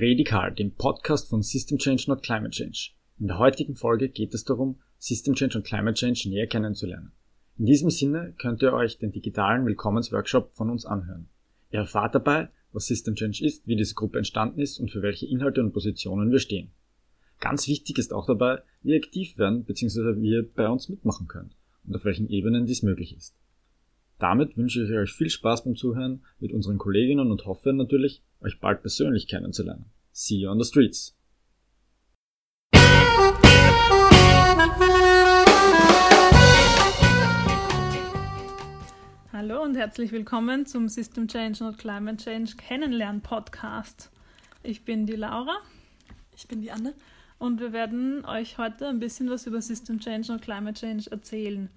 Redikal, dem Podcast von System Change Not Climate Change. In der heutigen Folge geht es darum, System Change und Climate Change näher kennenzulernen. In diesem Sinne könnt ihr euch den digitalen Willkommensworkshop von uns anhören. Ihr erfahrt dabei, was System Change ist, wie diese Gruppe entstanden ist und für welche Inhalte und Positionen wir stehen. Ganz wichtig ist auch dabei, wie aktiv werden bzw. wie ihr bei uns mitmachen könnt und auf welchen Ebenen dies möglich ist. Damit wünsche ich euch viel Spaß beim Zuhören mit unseren Kolleginnen und hoffe natürlich, euch bald persönlich kennenzulernen. See you on the streets! Hallo und herzlich willkommen zum System Change und Climate Change Kennenlernen Podcast. Ich bin die Laura. Ich bin die Anne. Und wir werden euch heute ein bisschen was über System Change und Climate Change erzählen.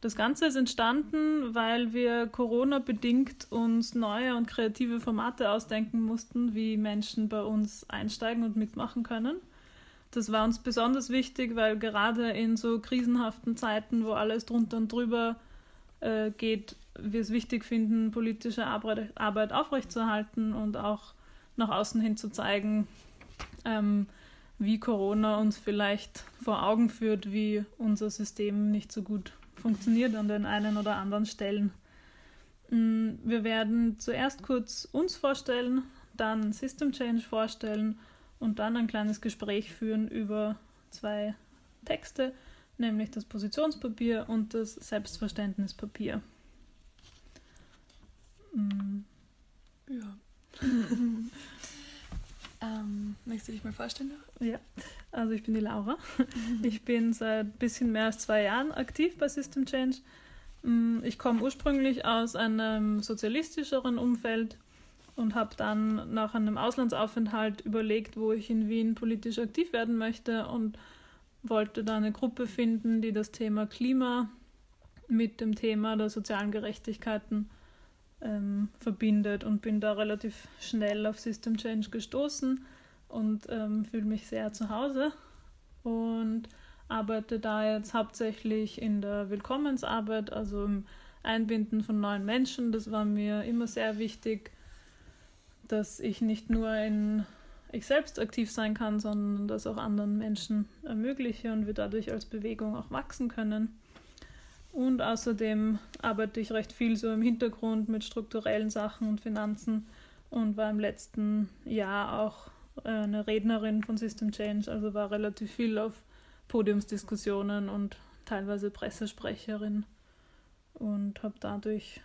Das Ganze ist entstanden, weil wir Corona-bedingt uns neue und kreative Formate ausdenken mussten, wie Menschen bei uns einsteigen und mitmachen können. Das war uns besonders wichtig, weil gerade in so krisenhaften Zeiten, wo alles drunter und drüber äh, geht, wir es wichtig finden, politische Arbeit, aufrechtzuerhalten und auch nach außen hin zu zeigen, ähm, wie Corona uns vielleicht vor Augen führt, wie unser System nicht so gut funktioniert an den einen oder anderen Stellen. Mm, wir werden zuerst kurz uns vorstellen, dann System Change vorstellen und dann ein kleines Gespräch führen über zwei Texte, nämlich das Positionspapier und das Selbstverständnispapier. Mm. Ja. Ähm, möchtest du dich mal vorstellen? Ja, also ich bin die Laura. Ich bin seit ein bisschen mehr als zwei Jahren aktiv bei System Change. Mm, ich komme ursprünglich aus einem sozialistischeren Umfeld und habe dann nach einem Auslandsaufenthalt überlegt, wo ich in Wien politisch aktiv werden möchte und wollte da eine Gruppe finden, die das Thema Klima mit dem Thema der sozialen Gerechtigkeiten ähm, verbindet und bin da relativ schnell auf System Change gestoßen und ähm, fühle mich sehr zu Hause und arbeite da jetzt hauptsächlich in der Willkommensarbeit, also im Einbinden von neuen Menschen. Das war mir immer sehr wichtig, dass ich nicht nur in ich selbst aktiv sein kann, sondern das auch anderen Menschen ermögliche und wir dadurch als Bewegung auch wachsen können. Und außerdem arbeite ich recht viel so im Hintergrund mit strukturellen Sachen und Finanzen und war im letzten Jahr auch äh, eine Rednerin von System Change, also war relativ viel auf Podiumsdiskussionen und teilweise Pressesprecherin und habe dadurch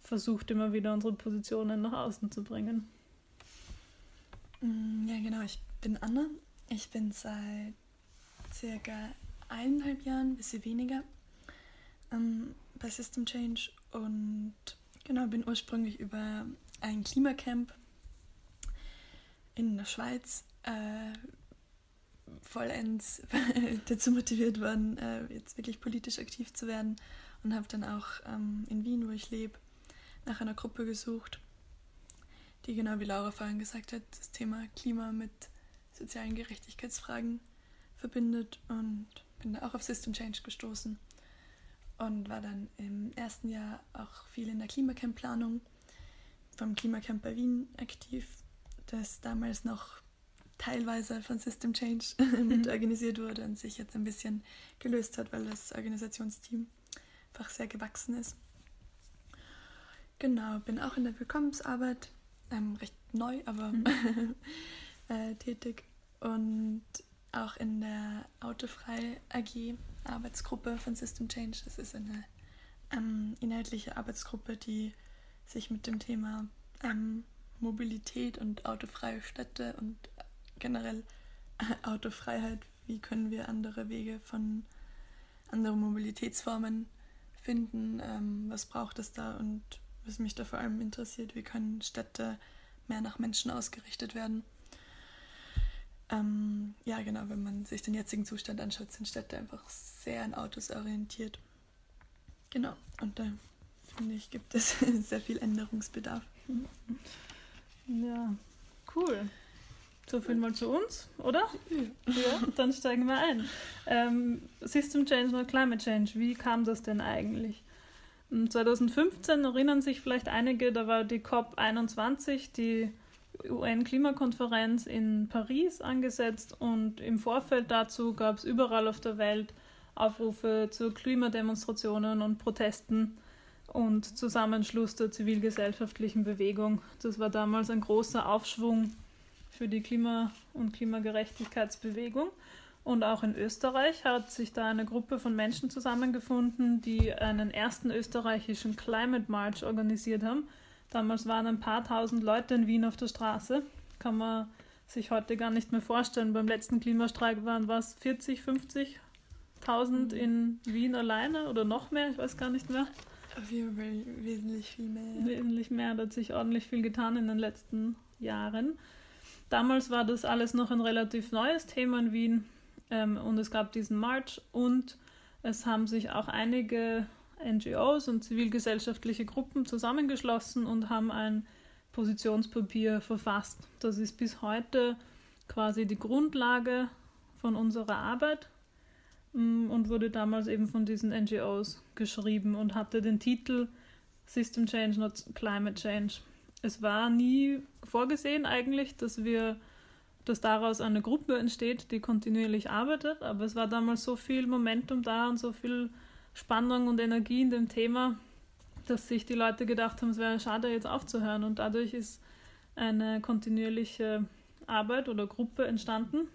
versucht, immer wieder unsere Positionen nach außen zu bringen. Mm, ja, genau, ich bin Anna. Ich bin seit circa eineinhalb Jahren, ein bisschen weniger, ähm, bei System Change und genau, bin ursprünglich über ein Klimacamp in der Schweiz äh, vollends dazu motiviert worden, äh, jetzt wirklich politisch aktiv zu werden und habe dann auch ähm, in Wien, wo ich lebe, nach einer Gruppe gesucht, die genau wie Laura vorhin gesagt hat, das Thema Klima mit sozialen Gerechtigkeitsfragen verbindet und bin da auch auf System Change gestoßen und war dann im ersten Jahr auch viel in der Klimacamp-Planung vom Klimacamp bei Wien aktiv, das damals noch teilweise von System Change mit mhm. organisiert wurde und sich jetzt ein bisschen gelöst hat, weil das Organisationsteam einfach sehr gewachsen ist. Genau, bin auch in der Willkommensarbeit, ähm, recht neu, aber mhm. äh, tätig und auch in der Autofrei AG Arbeitsgruppe von System Change. Das ist eine ähm, inhaltliche Arbeitsgruppe, die sich mit dem Thema ähm, Mobilität und autofreie Städte und generell äh, Autofreiheit, wie können wir andere Wege von anderen Mobilitätsformen finden, ähm, was braucht es da und was mich da vor allem interessiert, wie können Städte mehr nach Menschen ausgerichtet werden. Ja, genau, wenn man sich den jetzigen Zustand anschaut, sind Städte einfach sehr an Autos orientiert. Genau, und da finde ich, gibt es sehr viel Änderungsbedarf. Ja, cool. So viel mal zu uns, oder? Ja. dann steigen wir ein. Ähm, System Change oder Climate Change, wie kam das denn eigentlich? 2015 erinnern sich vielleicht einige, da war die COP21, die UN-Klimakonferenz in Paris angesetzt und im Vorfeld dazu gab es überall auf der Welt Aufrufe zu Klimademonstrationen und Protesten und Zusammenschluss der zivilgesellschaftlichen Bewegung. Das war damals ein großer Aufschwung für die Klima- und Klimagerechtigkeitsbewegung. Und auch in Österreich hat sich da eine Gruppe von Menschen zusammengefunden, die einen ersten österreichischen Climate March organisiert haben. Damals waren ein paar tausend Leute in Wien auf der Straße. Kann man sich heute gar nicht mehr vorstellen. Beim letzten Klimastreik waren was 40, 50.000 in Wien alleine oder noch mehr, ich weiß gar nicht mehr. Auf jeden Fall wesentlich viel mehr. Wesentlich mehr, da hat sich ordentlich viel getan in den letzten Jahren. Damals war das alles noch ein relativ neues Thema in Wien ähm, und es gab diesen March und es haben sich auch einige NGOs und zivilgesellschaftliche Gruppen zusammengeschlossen und haben ein Positionspapier verfasst. Das ist bis heute quasi die Grundlage von unserer Arbeit Mm, und wurde damals eben von diesen NGOs geschrieben und hatte den Titel System Change, not Climate Change. Es war nie vorgesehen eigentlich, dass wir, dass daraus eine Gruppe entsteht, die kontinuierlich arbeitet, aber es war damals so viel Momentum da und so viel Spannung und Energie in dem Thema, dass sich die Leute gedacht haben, es wäre schade jetzt aufzuhören und dadurch ist eine kontinuierliche Arbeit oder Gruppe entstanden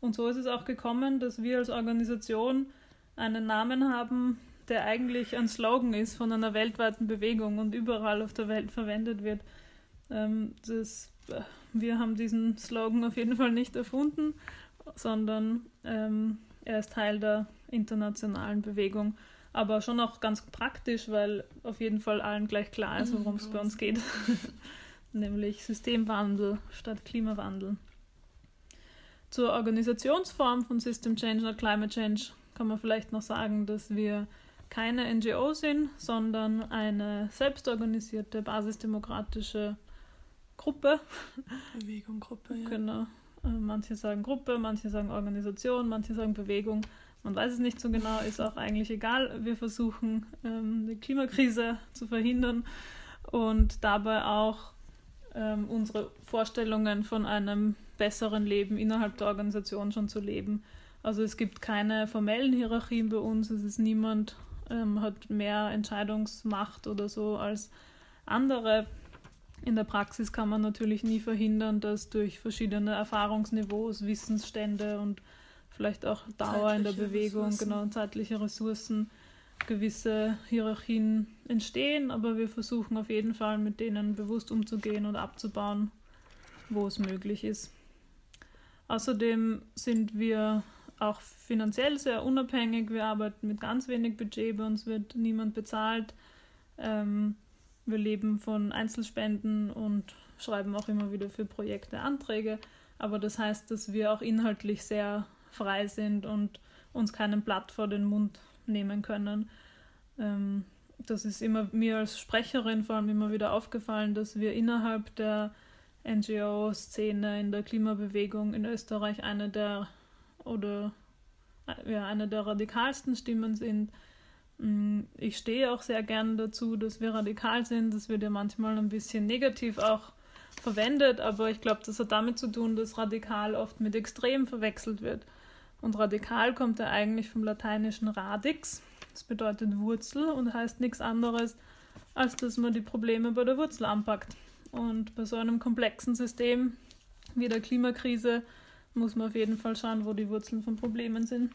und so ist es auch gekommen, dass wir als Organisation einen Namen haben, der eigentlich ein Slogan ist von einer weltweiten Bewegung und überall auf der Welt verwendet wird. Ähm, das, äh, wir haben diesen Slogan auf jeden Fall nicht erfunden, sondern ähm, er ist Teil der internationalen Bewegung. Aber schon auch ganz praktisch, weil auf jeden Fall allen gleich klar ist, worum es bei uns geht. Nämlich Systemwandel statt Klimawandel. Zur Organisationsform von System Change oder Climate Change kann man vielleicht noch sagen, dass wir keine NGO sind, sondern eine selbstorganisierte basisdemokratische Gruppe. Bewegung, Gruppe, ja. Genau. Äh, manche sagen Gruppe, manche sagen Organisation, manche sagen Bewegung. Man weiß es nicht so genau, ist auch eigentlich egal. Wir versuchen, ähm, die Klimakrise zu verhindern und dabei auch ähm, unsere Vorstellungen von einem besseren Leben innerhalb der Organisation schon zu leben. Also es gibt keine formellen Hierarchien bei uns, es ist niemand ähm, hat mehr Entscheidungsmacht oder so als andere. In der Praxis kann man natürlich nie verhindern, dass durch verschiedene Erfahrungsniveaus, Wissensstände und vielleicht auch Dauer zeitliche in der Bewegung, Ressourcen. genau zeitliche Ressourcen, gewisse Hierarchien entstehen, aber wir versuchen auf jeden Fall mit denen bewusst umzugehen und abzubauen, wo es möglich ist. Außerdem sind wir auch finanziell sehr unabhängig. Wir arbeiten mit ganz wenig Budget, bei uns wird niemand bezahlt. Ähm, wir leben von Einzelspenden und schreiben auch immer wieder für Projekte Anträge. Aber das heißt, dass wir auch inhaltlich sehr frei sind und uns keinen Blatt vor den Mund nehmen können. Ähm, das ist immer mir als Sprecherin vor allem immer wieder aufgefallen, dass wir innerhalb der NGO-Szene in der Klimabewegung in Österreich eine der oder ja, eine der radikalsten Stimmen sind. Mm, ich stehe auch sehr gern dazu, dass wir radikal sind. Das wird ja manchmal ein bisschen negativ auch verwendet, aber ich glaube, das hat damit zu tun, dass radikal oft mit extrem verwechselt wird. Und radikal kommt ja eigentlich vom lateinischen radix. Das bedeutet Wurzel und heißt nichts anderes, als dass man die Probleme bei der Wurzel anpackt. Und bei so einem komplexen System wie der Klimakrise muss man auf jeden Fall schauen, wo die Wurzeln von Problemen sind.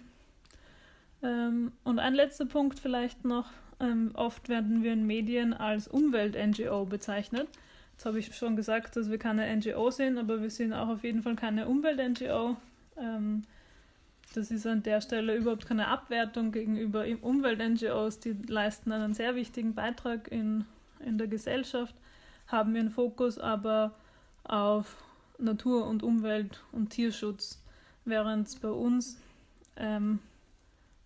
Ähm, und ein letzter Punkt vielleicht noch. Ähm, oft werden wir in Medien als Umwelt-NGO bezeichnet. Jetzt habe ich schon gesagt, dass wir keine NGO sind, aber wir sind auch auf jeden Fall keine Umwelt-NGO. Ähm, das ist an der Stelle überhaupt keine Abwertung gegenüber Umwelt-NGOs. Die leisten einen sehr wichtigen Beitrag in, in der Gesellschaft haben wir einen Fokus aber auf Natur und Umwelt und Tierschutz, während es bei uns ähm,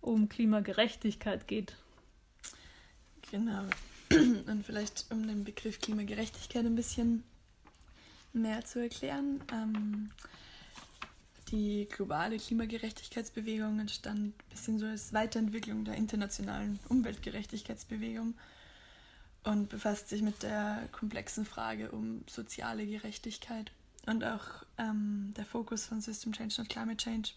um Klimagerechtigkeit geht. Genau. Und vielleicht um den Begriff Klimagerechtigkeit ein bisschen mehr zu erklären. Ähm, die globale Klimagerechtigkeitsbewegung entstand ein bisschen so als Weiterentwicklung der internationalen Umweltgerechtigkeitsbewegung und befasst sich mit der komplexen Frage um soziale Gerechtigkeit und auch ähm, der Fokus von System Change und Climate Change.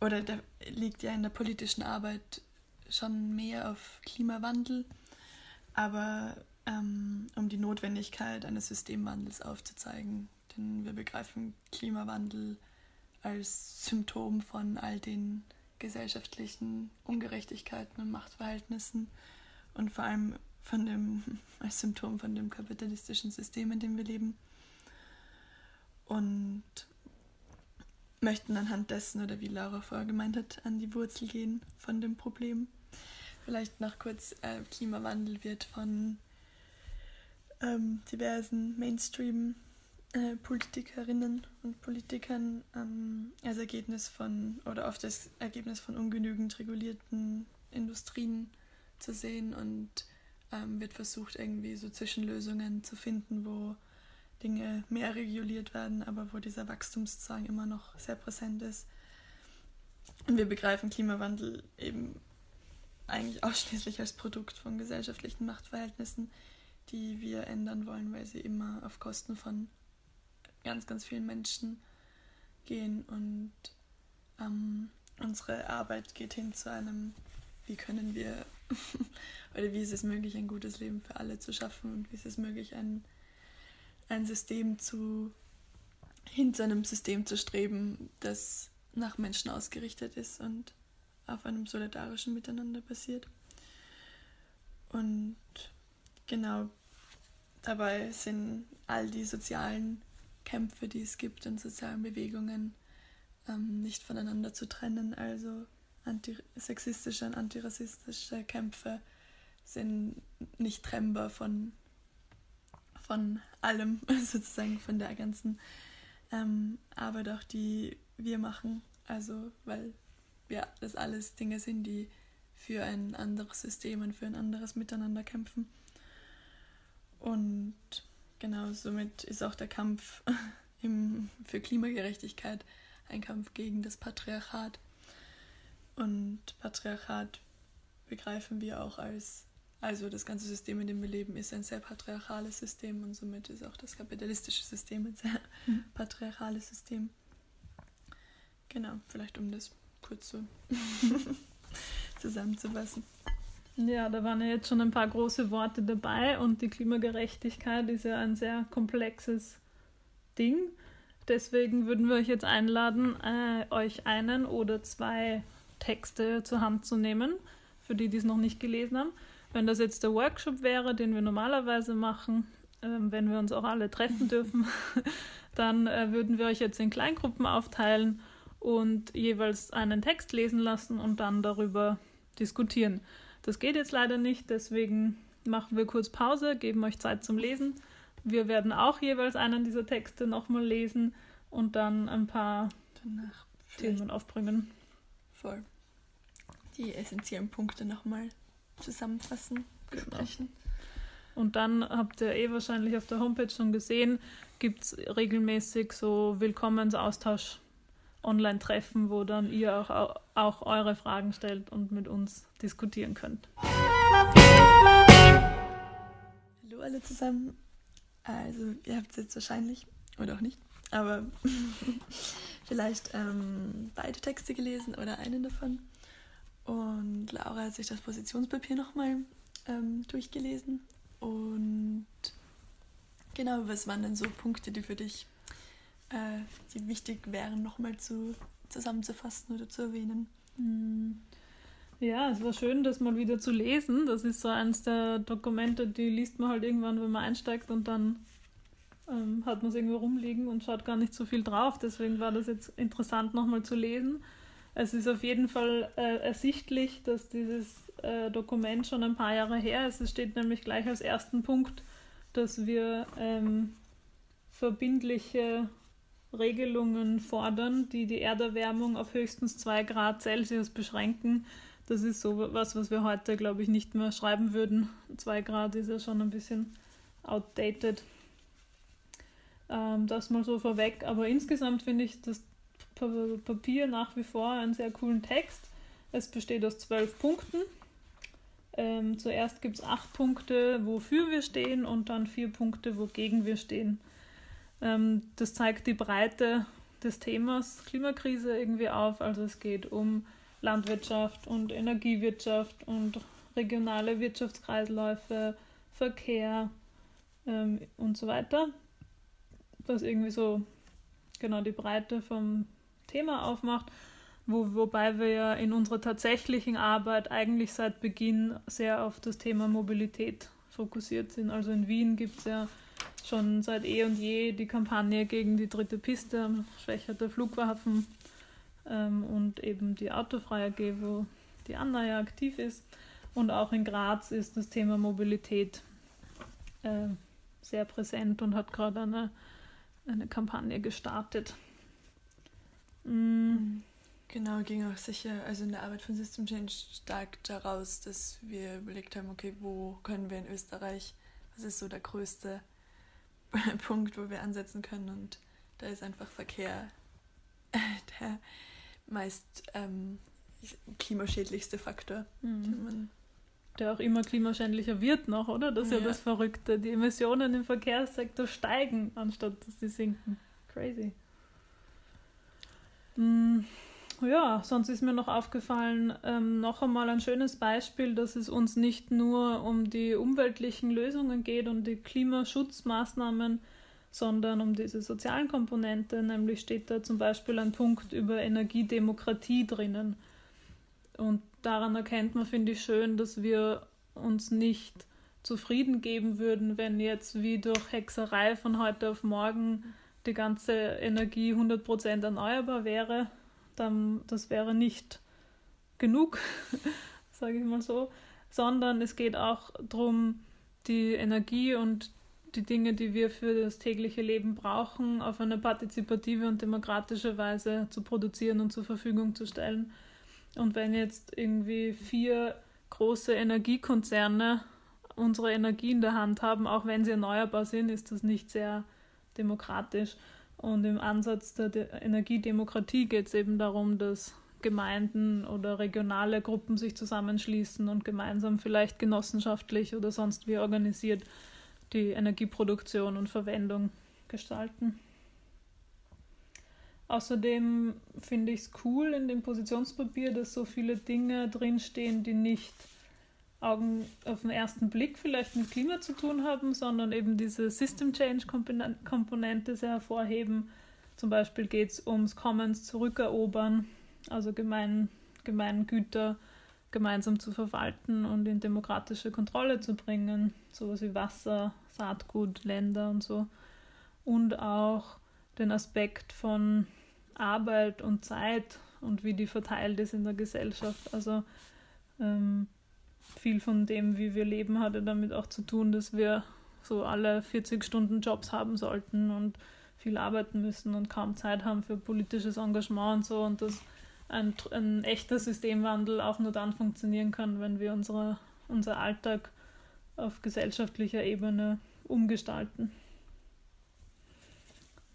Oder der liegt ja in der politischen Arbeit schon mehr auf Klimawandel, aber ähm, um die Notwendigkeit eines Systemwandels aufzuzeigen, denn wir begreifen Klimawandel als Symptom von all den gesellschaftlichen Ungerechtigkeiten und Machtverhältnissen und vor allem von dem, als Symptom von dem kapitalistischen System, in dem wir leben. Und möchten anhand dessen, oder wie Laura vorher gemeint hat, an die Wurzel gehen von dem Problem. Vielleicht noch kurz, äh, Klimawandel wird von ähm, diversen Mainstream- äh, Politikerinnen und Politikern ähm, als Ergebnis von oder oft das Ergebnis von ungenügend regulierten Industrien zu sehen und ähm, wird versucht, irgendwie so Zwischenlösungen zu finden, wo Dinge mehr reguliert werden, aber wo dieser Wachstumszwang immer noch sehr präsent ist. Und wir begreifen Klimawandel eben eigentlich ausschließlich als Produkt von gesellschaftlichen Machtverhältnissen, die wir ändern wollen, weil sie immer auf Kosten von ganz, ganz vielen Menschen gehen und ähm, unsere Arbeit geht hin zu einem, wie können wir oder wie ist es möglich, ein gutes Leben für alle zu schaffen und wie ist es möglich, ein, ein System zu, hin zu einem System zu streben, das nach Menschen ausgerichtet ist und auf einem solidarischen Miteinander basiert. Und genau dabei sind all die sozialen Kämpfe, die es gibt in sozialen Bewegungen, ähm, nicht voneinander zu trennen. Also antisexistische und antirassistische Kämpfe sind nicht trennbar von, von allem, sozusagen von der ganzen ähm, Arbeit auch, die wir machen. Also, weil ja, das alles Dinge sind, die für ein anderes System und für ein anderes Miteinander kämpfen. Und Genau, somit ist auch der Kampf im, für Klimagerechtigkeit ein Kampf gegen das Patriarchat. Und Patriarchat begreifen wir auch als, also das ganze System, in dem wir leben, ist ein sehr patriarchales System und somit ist auch das kapitalistische System ein sehr mhm. patriarchales System. Genau, vielleicht um das kurz so zusammenzufassen. Ja, da waren ja jetzt schon ein paar große Worte dabei und die Klimagerechtigkeit ist ja ein sehr komplexes Ding. Deswegen würden wir euch jetzt einladen, äh, euch einen oder zwei Texte zur Hand zu nehmen, für die, die es noch nicht gelesen haben. Wenn das jetzt der Workshop wäre, den wir normalerweise machen, äh, wenn wir uns auch alle treffen dürfen, dann äh, würden wir euch jetzt in Kleingruppen aufteilen und jeweils einen Text lesen lassen und dann darüber diskutieren. Das geht jetzt leider nicht, deswegen machen wir kurz Pause, geben euch Zeit zum Lesen. Wir werden auch jeweils einen dieser Texte nochmal lesen und dann ein paar Danach Themen aufbringen. Voll. Die essentiellen Punkte nochmal zusammenfassen, genau. besprechen. Genau. Und dann habt ihr eh wahrscheinlich auf der Homepage schon gesehen, gibt es regelmäßig so Willkommensaustausch Online-Treffen, wo dann ihr auch, auch eure Fragen stellt und mit uns diskutieren könnt. Hallo alle zusammen. Also ihr habt es jetzt wahrscheinlich, oder auch nicht, aber vielleicht ähm, beide Texte gelesen oder einen davon. Und Laura hat sich das Positionspapier nochmal ähm, durchgelesen. Und genau, was waren denn so Punkte, die für dich äh, die wichtig wären, nochmal zu, zusammenzufassen oder zu erwähnen. Hm. Ja, es war schön, das mal wieder zu lesen. Das ist so eines der Dokumente, die liest man halt irgendwann, wenn man einsteigt und dann ähm, hat man es irgendwo rumliegen und schaut gar nicht so viel drauf. Deswegen war das jetzt interessant, nochmal zu lesen. Es ist auf jeden Fall äh, ersichtlich, dass dieses äh, Dokument schon ein paar Jahre her ist. Es steht nämlich gleich als ersten Punkt, dass wir ähm, verbindliche Regelungen fordern, die die Erderwärmung auf höchstens 2 Grad Celsius beschränken. Das ist so was, was wir heute, glaube ich, nicht mehr schreiben würden. 2 Grad ist ja schon ein bisschen outdated. Ähm, das mal so vorweg. Aber insgesamt finde ich das Papier nach wie vor einen sehr coolen Text. Es besteht aus zwölf Punkten. Ähm, zuerst gibt es acht Punkte, wofür wir stehen und dann vier Punkte, wogegen wir stehen. Ähm, das zeigt die Breite des Themas Klimakrise irgendwie auf. Also es geht um Landwirtschaft und Energiewirtschaft und regionale Wirtschaftskreisläufe, Verkehr ähm, und so weiter. Was irgendwie so genau die Breite vom Thema aufmacht. Wo, wobei wir ja in unserer tatsächlichen Arbeit eigentlich seit Beginn sehr auf das Thema Mobilität fokussiert sind. Also in Wien gibt es ja schon seit eh und je die Kampagne gegen die dritte Piste, schwächerte Flugwaffen ähm, und eben die Autofreie AG, wo die Anna ja aktiv ist. Und auch in Graz ist das Thema Mobilität äh, sehr präsent und hat gerade eine, eine Kampagne gestartet. Mm. Genau, ging auch sicher, also in der Arbeit von System Change stark daraus, dass wir überlegt haben, okay, wo können wir in Österreich, was ist so der größte Punkt, wo wir ansetzen können und da ist einfach Verkehr der meist ähm, klimaschädlichste Faktor. Mhm. Der auch immer klimaschädlicher wird noch, oder? Das ist ja, ja das Verrückte. Die Emissionen im Verkehrssektor steigen, anstatt dass sie sinken. Crazy. Mhm. Ja, sonst ist mir noch aufgefallen, ähm, noch einmal ein schönes Beispiel, dass es uns nicht nur um die umweltlichen Lösungen geht und die Klimaschutzmaßnahmen, sondern um diese sozialen Komponente. Nämlich steht da zum Beispiel ein Punkt über Energiedemokratie drinnen. Und daran erkennt man, finde ich schön, dass wir uns nicht zufrieden geben würden, wenn jetzt wie durch Hexerei von heute auf morgen die ganze Energie 100% erneuerbar wäre, dann das wäre nicht genug, sage ich mal so, sondern es geht auch darum, die Energie und die Dinge, die wir für das tägliche Leben brauchen, auf eine partizipative und demokratische Weise zu produzieren und zur Verfügung zu stellen. Und wenn jetzt irgendwie vier große Energiekonzerne unsere Energie in der Hand haben, auch wenn sie erneuerbar sind, ist das nicht sehr demokratisch. Und im Ansatz der De Energiedemokratie geht es eben darum, dass Gemeinden oder regionale Gruppen sich zusammenschließen und gemeinsam vielleicht genossenschaftlich oder sonst wie organisiert die Energieproduktion und Verwendung gestalten. Außerdem finde ich es cool in dem Positionspapier, dass so viele Dinge drinstehen, die nicht Augen auf den ersten Blick vielleicht mit Klima zu tun haben, sondern eben diese System Change Komponente sehr hervorheben. Zum Beispiel geht es ums Commons zurückerobern, also gemein, Gemeingüter gemeinsam zu verwalten und in demokratische Kontrolle zu bringen, sowas wie Wasser, Saatgut, Länder und so. Und auch den Aspekt von Arbeit und Zeit und wie die verteilt ist in der Gesellschaft. Also ähm, viel von dem, wie wir leben, hatte damit auch zu tun, dass wir so alle 40 Stunden Jobs haben sollten und viel arbeiten müssen und kaum Zeit haben für politisches Engagement und so und dass ein, ein echter Systemwandel auch nur dann funktionieren kann, wenn wir unsere, unser Alltag auf gesellschaftlicher Ebene umgestalten.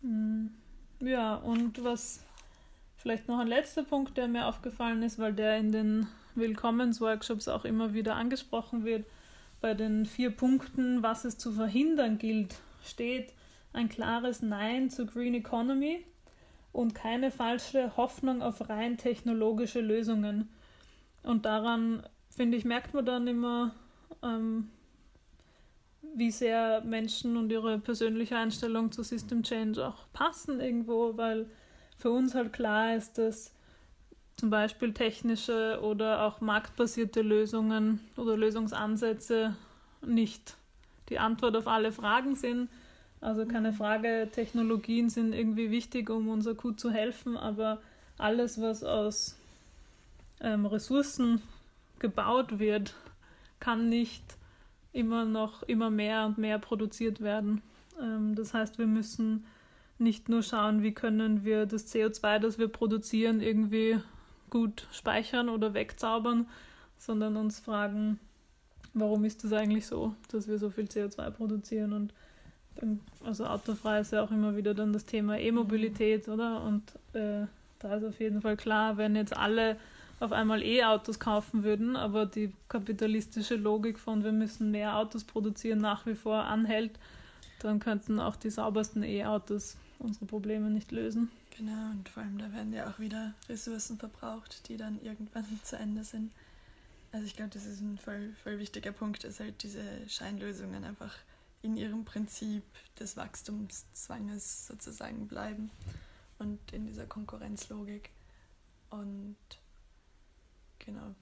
Hm. Ja, und was vielleicht noch ein letzter Punkt, der mir aufgefallen ist, weil der in den Willkommensworkshops auch immer wieder angesprochen wird. Bei den vier Punkten, was es zu verhindern gilt, steht ein klares Nein zur Green Economy und keine falsche Hoffnung auf rein technologische Lösungen. Und daran, finde ich, merkt man dann immer, ähm, wie sehr Menschen und ihre persönliche Einstellung zu System Change auch passen irgendwo, weil für uns halt klar ist, dass zum Beispiel technische oder auch marktbasierte Lösungen oder Lösungsansätze nicht die Antwort auf alle Fragen sind. Also keine mhm. Frage, Technologien sind irgendwie wichtig, um unser Kuh zu helfen, aber alles, was aus ähm, Ressourcen gebaut wird, kann nicht immer noch immer mehr und mehr produziert werden. Ähm, das heißt, wir müssen nicht nur schauen, wie können wir das CO2, das wir produzieren, irgendwie gut speichern oder wegzaubern, sondern uns fragen, warum ist das eigentlich so, dass wir so viel CO2 produzieren und also autofrei ist ja auch immer wieder dann das Thema E-Mobilität, oder? Und äh, da ist auf jeden Fall klar, wenn jetzt alle auf einmal E-Autos kaufen würden, aber die kapitalistische Logik von wir müssen mehr Autos produzieren nach wie vor anhält, dann könnten auch die saubersten E-Autos unsere Probleme nicht lösen. Genau, und vor allem da werden ja auch wieder Ressourcen verbraucht, die dann irgendwann zu Ende sind. Also ich glaube, das ist ein voll, voll wichtiger Punkt, dass halt diese Scheinlösungen einfach in ihrem Prinzip des Wachstumszwanges sozusagen bleiben und in dieser Konkurrenzlogik. Und genau,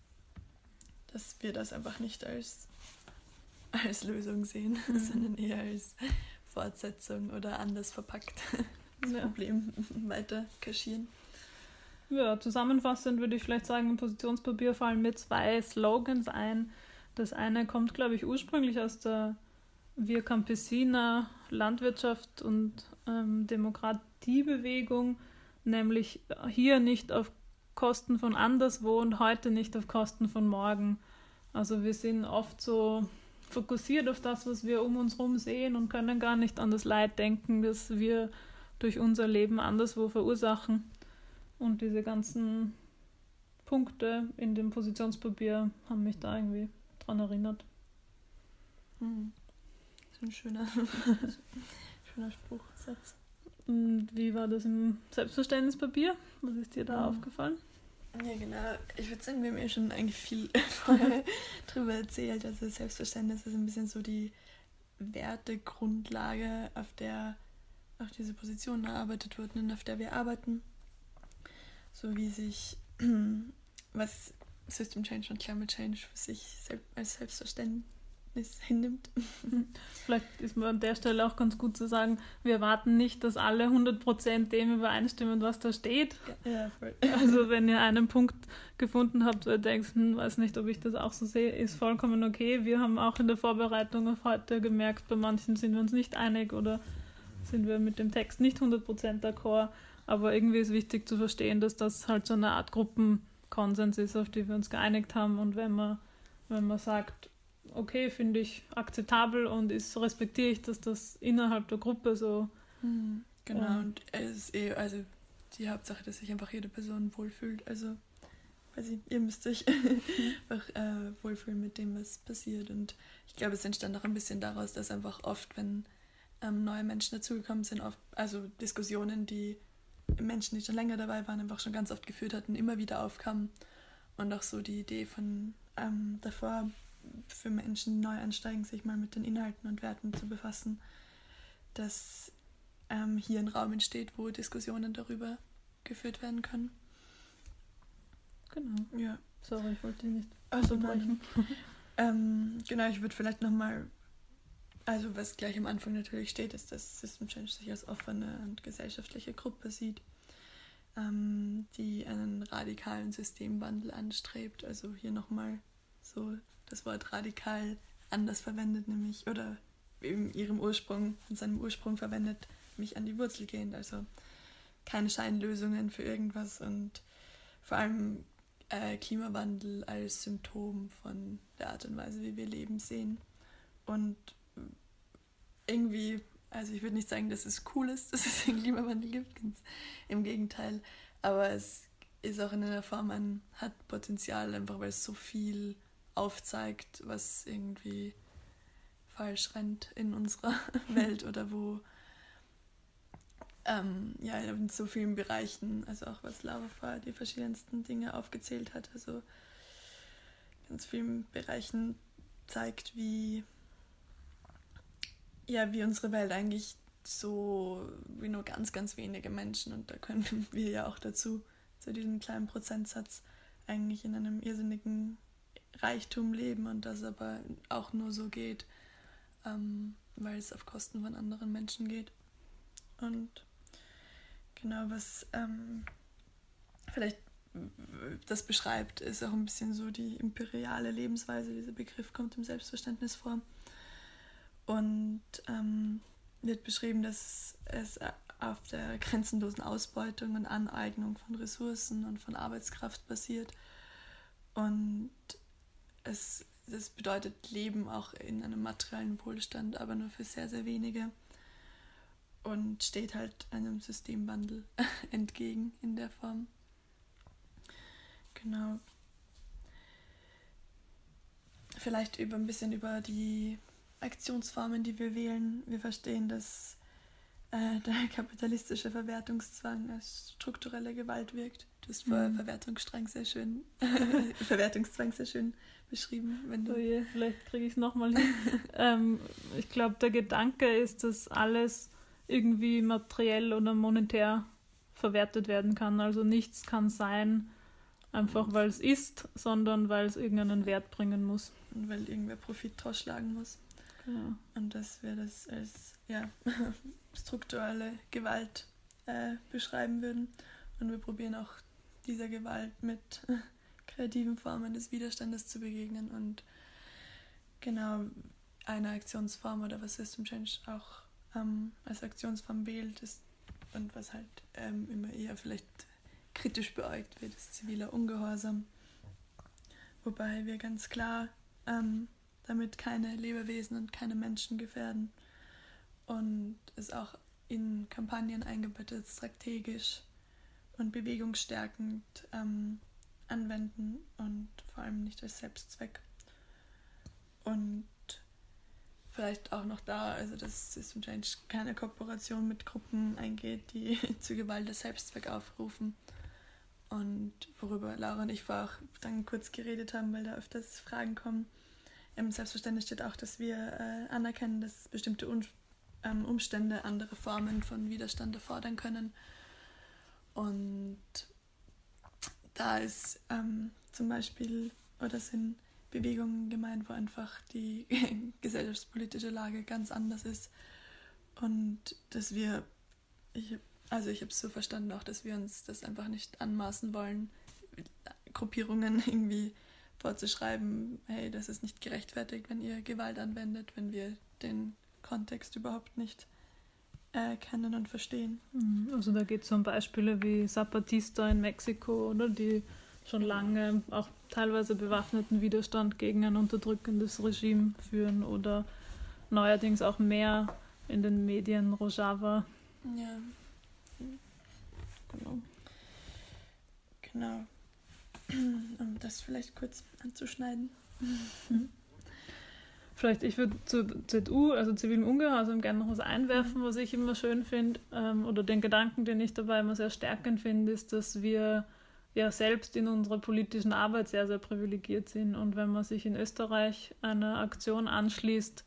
dass wir das einfach nicht als, als Lösung sehen, mhm. sondern eher als Fortsetzung oder anders verpackt das ja. Problem weiter kaschieren. Ja, zusammenfassend würde ich vielleicht sagen, im Positionspapier fallen mir zwei Slogans ein. Das eine kommt, glaube ich, ursprünglich aus der Via Campesina Landwirtschaft und ähm, Demokratiebewegung, nämlich hier nicht auf Kosten von anderswo und heute nicht auf Kosten von morgen. Also wir sind oft so fokussiert auf das, was wir um uns herum sehen und können gar nicht an das Leid denken, das wir durch unser Leben anderswo verursachen. Und diese ganzen Punkte in dem Positionspapier haben mich da irgendwie dran erinnert. Hm. Das ist ein schöner, schöner Spruchsatz. Und wie war das im Selbstverständnispapier? Was ist dir da mhm. aufgefallen? Ja, genau. Ich würde sagen, wir haben ja schon eigentlich viel vorher drüber erzählt. Also Selbstverständnis ist ein bisschen so die Wertegrundlage, auf der auch diese Positionen erarbeitet wurden und auf der wir arbeiten so wie sich was System Change und Climate Change für sich als Selbstverständnis hinnimmt. Vielleicht ist mir an der Stelle auch ganz gut zu sagen, wir erwarten nicht, dass alle 100% dem übereinstimmen, was da steht. Ja, voll. Also wenn ihr einen Punkt gefunden habt, wo ihr denkt, hm, weiß nicht, ob ich das auch so sehe, ist vollkommen okay. Wir haben auch in der Vorbereitung auf heute gemerkt, bei manchen sind wir uns nicht einig oder sind wir mit dem Text nicht 100% d'accord. Aber irgendwie ist wichtig zu verstehen, dass das halt so eine Art Gruppenkonsens ist, auf die wir uns geeinigt haben. Und wenn man, wenn man sagt, okay, finde ich akzeptabel und ist, respektiere ich, dass das innerhalb der Gruppe so. Mhm, genau, ähm, und es ist eh, also die Hauptsache, dass sich einfach jede Person wohlfühlt. Also, weiß ich, ihr müsst euch einfach äh, wohlfühlen mit dem, was passiert. Und ich glaube, es entstand auch ein bisschen daraus, dass einfach oft, wenn ähm, neue Menschen dazugekommen sind, oft, also Diskussionen, die Menschen, die schon länger dabei waren, einfach schon ganz oft geführt hatten, immer wieder aufkamen. Und auch so die Idee von ähm, davor, für Menschen, die neu ansteigen, sich mal mit den Inhalten und Werten zu befassen, dass ähm, hier ein Raum entsteht, wo Diskussionen darüber geführt werden können. Genau. Ja. Sorry, ich wollte dich nicht also unterbrechen. ähm, genau, ich würde vielleicht nochmal also was gleich am Anfang natürlich steht, ist, dass System Change sich als offene und gesellschaftliche Gruppe sieht, ähm, die einen radikalen Systemwandel anstrebt. Also hier nochmal so das Wort radikal anders verwendet, nämlich, oder in ihrem Ursprung, in seinem Ursprung verwendet, mich an die Wurzel gehend. Also keine Scheinlösungen für irgendwas und vor allem äh, Klimawandel als Symptom von der Art und Weise, wie wir leben, sehen. Und irgendwie, also ich würde nicht sagen, dass es cool ist, dass es den Klimawandel gibt, ganz im Gegenteil. Aber es ist auch in einer Form ein, hat Potenzial, einfach weil es so viel aufzeigt, was irgendwie falsch rennt in unserer Welt oder wo ähm, ja in so vielen Bereichen, also auch was Laura vorher die verschiedensten Dinge aufgezählt hat, also ganz vielen Bereichen zeigt, wie ja, wie unsere Welt eigentlich so wie nur ganz, ganz wenige Menschen, und da können wir ja auch dazu, zu diesem kleinen Prozentsatz, eigentlich in einem irrsinnigen Reichtum leben und das aber auch nur so geht, ähm, weil es auf Kosten von anderen Menschen geht. Und genau, was ähm, vielleicht das beschreibt, ist auch ein bisschen so die imperiale Lebensweise. Dieser Begriff kommt im Selbstverständnis vor. Und ähm, wird beschrieben, dass es auf der grenzenlosen Ausbeutung und Aneignung von Ressourcen und von Arbeitskraft basiert. Und es, das bedeutet Leben auch in einem materiellen Wohlstand, aber nur für sehr, sehr wenige. Und steht halt einem Systemwandel entgegen in der Form. genau. Vielleicht über ein bisschen über die Aktionsformen, die wir wählen. Wir verstehen, dass äh, der kapitalistische Verwertungszwang als strukturelle Gewalt wirkt. Du hast vorher mhm. Verwertungsstrang sehr schön, Verwertungszwang sehr schön beschrieben. Wenn du oh je, vielleicht kriege ich es nochmal hin. ähm, ich glaube, der Gedanke ist, dass alles irgendwie materiell oder monetär verwertet werden kann. Also nichts kann sein, einfach weil es ist, sondern weil es irgendeinen Wert bringen muss. Und weil irgendwer Profit draus schlagen muss. Genau. Und dass wir das als ja, strukturelle Gewalt äh, beschreiben würden. Und wir probieren auch dieser Gewalt mit kreativen Formen des Widerstandes zu begegnen. Und genau eine Aktionsform oder was System Change auch ähm, als Aktionsform wählt ist und was halt ähm, immer eher vielleicht kritisch beäugt wird, ist ziviler Ungehorsam. Wobei wir ganz klar ähm, damit keine Lebewesen und keine Menschen gefährden und es auch in Kampagnen eingebettet strategisch und bewegungsstärkend ähm, anwenden und vor allem nicht als Selbstzweck. Und vielleicht auch noch da, also dass System Change keine Kooperation mit Gruppen eingeht, die zu Gewalt als Selbstzweck aufrufen. Und worüber Laura und ich vorher auch dann kurz geredet haben, weil da öfters Fragen kommen. Ähm, selbstverständlich steht auch, dass wir äh, anerkennen, dass bestimmte Un ähm, Umstände andere Formen von Widerstand erfordern können. Und da ist ähm, zum Beispiel oder sind Bewegungen gemeint, wo einfach die gesellschaftspolitische Lage ganz anders ist und dass wir, ich, also ich habe es so verstanden auch, dass wir uns das einfach nicht anmaßen wollen, Gruppierungen irgendwie vorzuschreiben, hey, das ist nicht gerechtfertigt, wenn ihr Gewalt anwendet, wenn wir den Kontext überhaupt nicht äh, kennen und verstehen. Mhm. Also da geht es um Beispiele wie Zapatista in Mexiko, oder die schon lange auch teilweise bewaffneten Widerstand gegen ein unterdrückendes Regime führen oder neuerdings auch mehr in den Medien Rojava. Ja. Genau. Genau. Um das vielleicht kurz anzuschneiden. Vielleicht, ich würde zur ZU, also zivilem Ungehorsam, gerne noch was einwerfen, was ich immer schön finde, ähm, oder den Gedanken, den ich dabei immer sehr stärkend finde, ist, dass wir ja selbst in unserer politischen Arbeit sehr, sehr privilegiert sind. Und wenn man sich in Österreich einer Aktion anschließt,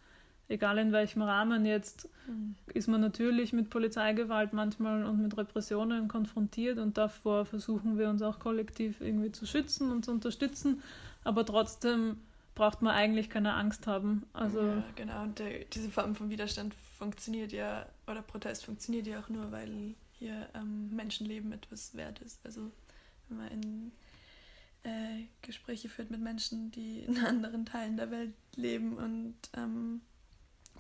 egal in welchem Rahmen jetzt, mhm. ist man natürlich mit Polizeigewalt manchmal und mit Repressionen konfrontiert und davor versuchen wir uns auch kollektiv irgendwie zu schützen und zu unterstützen. Aber trotzdem braucht man eigentlich keine Angst haben. Also ja, genau, und der, diese Form von Widerstand funktioniert ja, oder Protest funktioniert ja auch nur, weil hier ähm, Menschenleben etwas wert ist. Also wenn man in äh, Gespräche führt mit Menschen, die in anderen Teilen der Welt leben und ähm,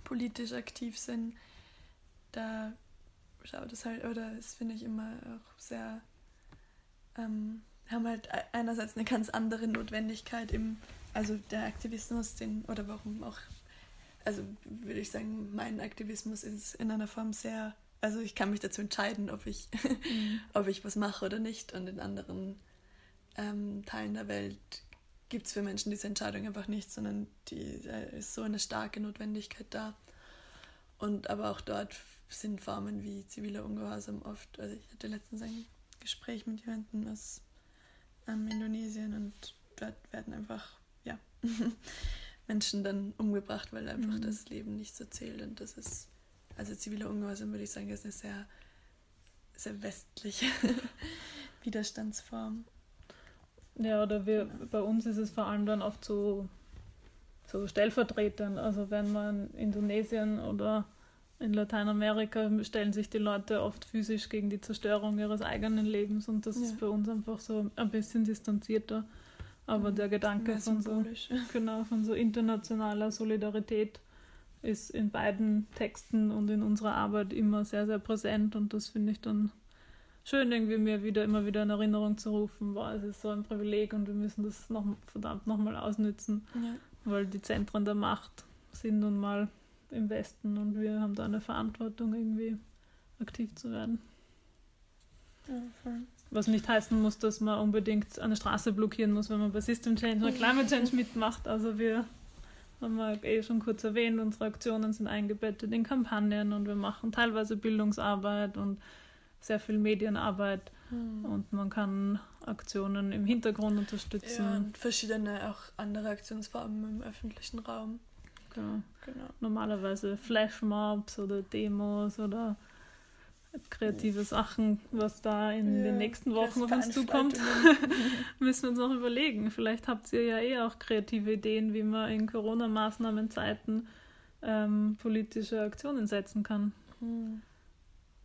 politisch aktiv sind, da schaut es halt, oder das finde ich immer auch sehr, ähm, haben halt e-, einerseits eine ganz andere Notwendigkeit im also der Aktivismus, den, oder warum auch, also würde ich sagen, mein Aktivismus ist in einer Form sehr, also ich kann mich dazu entscheiden, ob ich, mhm. ob ich was mache oder nicht. Und in anderen ähm, Teilen der Welt gibt es für Menschen diese Entscheidung einfach nicht, sondern die da ist so eine starke Notwendigkeit da. Und aber auch dort sind Formen wie ziviler Ungehorsam oft, also ich hatte letztens ein Gespräch mit jemandem aus ähm, Indonesien und dort werden einfach ja, Menschen dann umgebracht, weil einfach mhm. das Leben nicht so zählt. Und das ist, also ziviler Ungehorsam würde ich sagen, ist eine sehr, sehr westliche Widerstandsform. Ja, oder wir, bei uns ist es vor allem dann oft so, so stellvertretend. Also wenn man in Indonesien oder in Lateinamerika stellen sich die Leute oft physisch gegen die Zerstörung ihres eigenen Lebens und das ja. ist bei uns einfach so ein bisschen distanzierter. Aber der Gedanke von so, genau, von so internationaler Solidarität ist in beiden Texten und in unserer Arbeit immer sehr, sehr präsent und das finde ich dann schön, irgendwie mir wieder immer wieder in Erinnerung zu rufen, boah, es ist so ein Privileg und wir müssen das noch verdammt nochmal ausnützen, ja. weil die Zentren der Macht sind nun mal im Westen und wir haben da eine Verantwortung, irgendwie aktiv zu werden. Ja, voll. Was nicht heißen muss, dass man unbedingt eine Straße blockieren muss, wenn man bei System Change oder Climate Change mitmacht. Also wir haben wir eh schon kurz erwähnt, unsere Aktionen sind eingebettet in Kampagnen und wir machen teilweise Bildungsarbeit und sehr viel Medienarbeit mhm. und man kann Aktionen im Hintergrund unterstützen. Ja, und verschiedene auch andere Aktionsformen im öffentlichen Raum. Genau. genau. Normalerweise Flashmobs oder Demos oder kreative Sachen, was da in ja, den nächsten Wochen auf uns zukommt, müssen wir uns noch überlegen. Vielleicht habt ihr ja eh auch kreative Ideen, wie man in Corona-Maßnahmenzeiten ähm, politische Aktionen setzen kann. Mhm.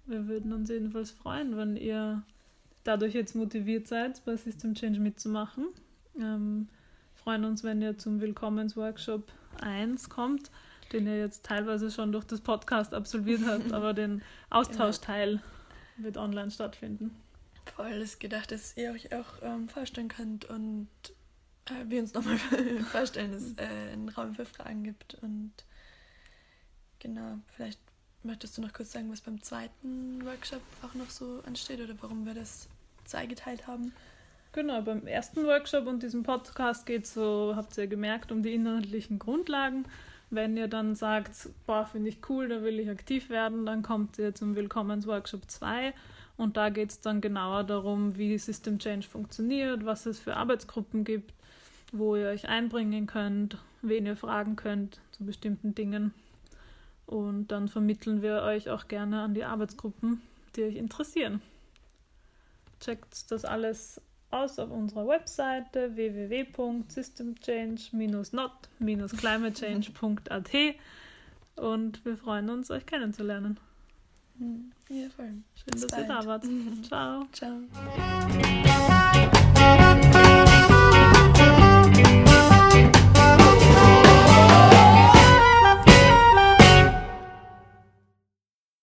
Wir würden uns jedenfalls freuen, wenn ihr dadurch jetzt motiviert seid, bei System Change mitzumachen. Ähm, freuen uns, wenn ihr zum Willkommensworkshop 1 kommt den ihr jetzt teilweise schon durch das Podcast absolviert habt, aber den Austauschteil genau. wird online stattfinden. Voll ist gedacht, dass ihr euch auch ähm, vorstellen könnt und äh, wir uns nochmal vorstellen, dass es äh, einen Raum für Fragen gibt. Und genau, vielleicht möchtest du noch kurz sagen, was beim zweiten Workshop auch noch so ansteht oder warum wir das zweigeteilt haben. Genau, beim ersten Workshop und diesem Podcast geht es so, habt ihr gemerkt, um die inhaltlichen Grundlagen. Wenn ihr dann sagt, boah, finde ich cool, da will ich aktiv werden, dann kommt ihr zum Willkommensworkshop 2 und da geht es dann genauer darum, wie System Change funktioniert, was es für Arbeitsgruppen gibt, wo ihr euch einbringen könnt, wen ihr fragen könnt zu bestimmten Dingen. Und dann vermitteln wir euch auch gerne an die Arbeitsgruppen, die euch interessieren. Checkt das alles aus auf unserer Webseite www.systemchange-not-climatechange.at und wir freuen uns, euch kennenzulernen. Hm, ja, voll. Schön, Bis dass bald. ihr da wart. Ciao. Ciao.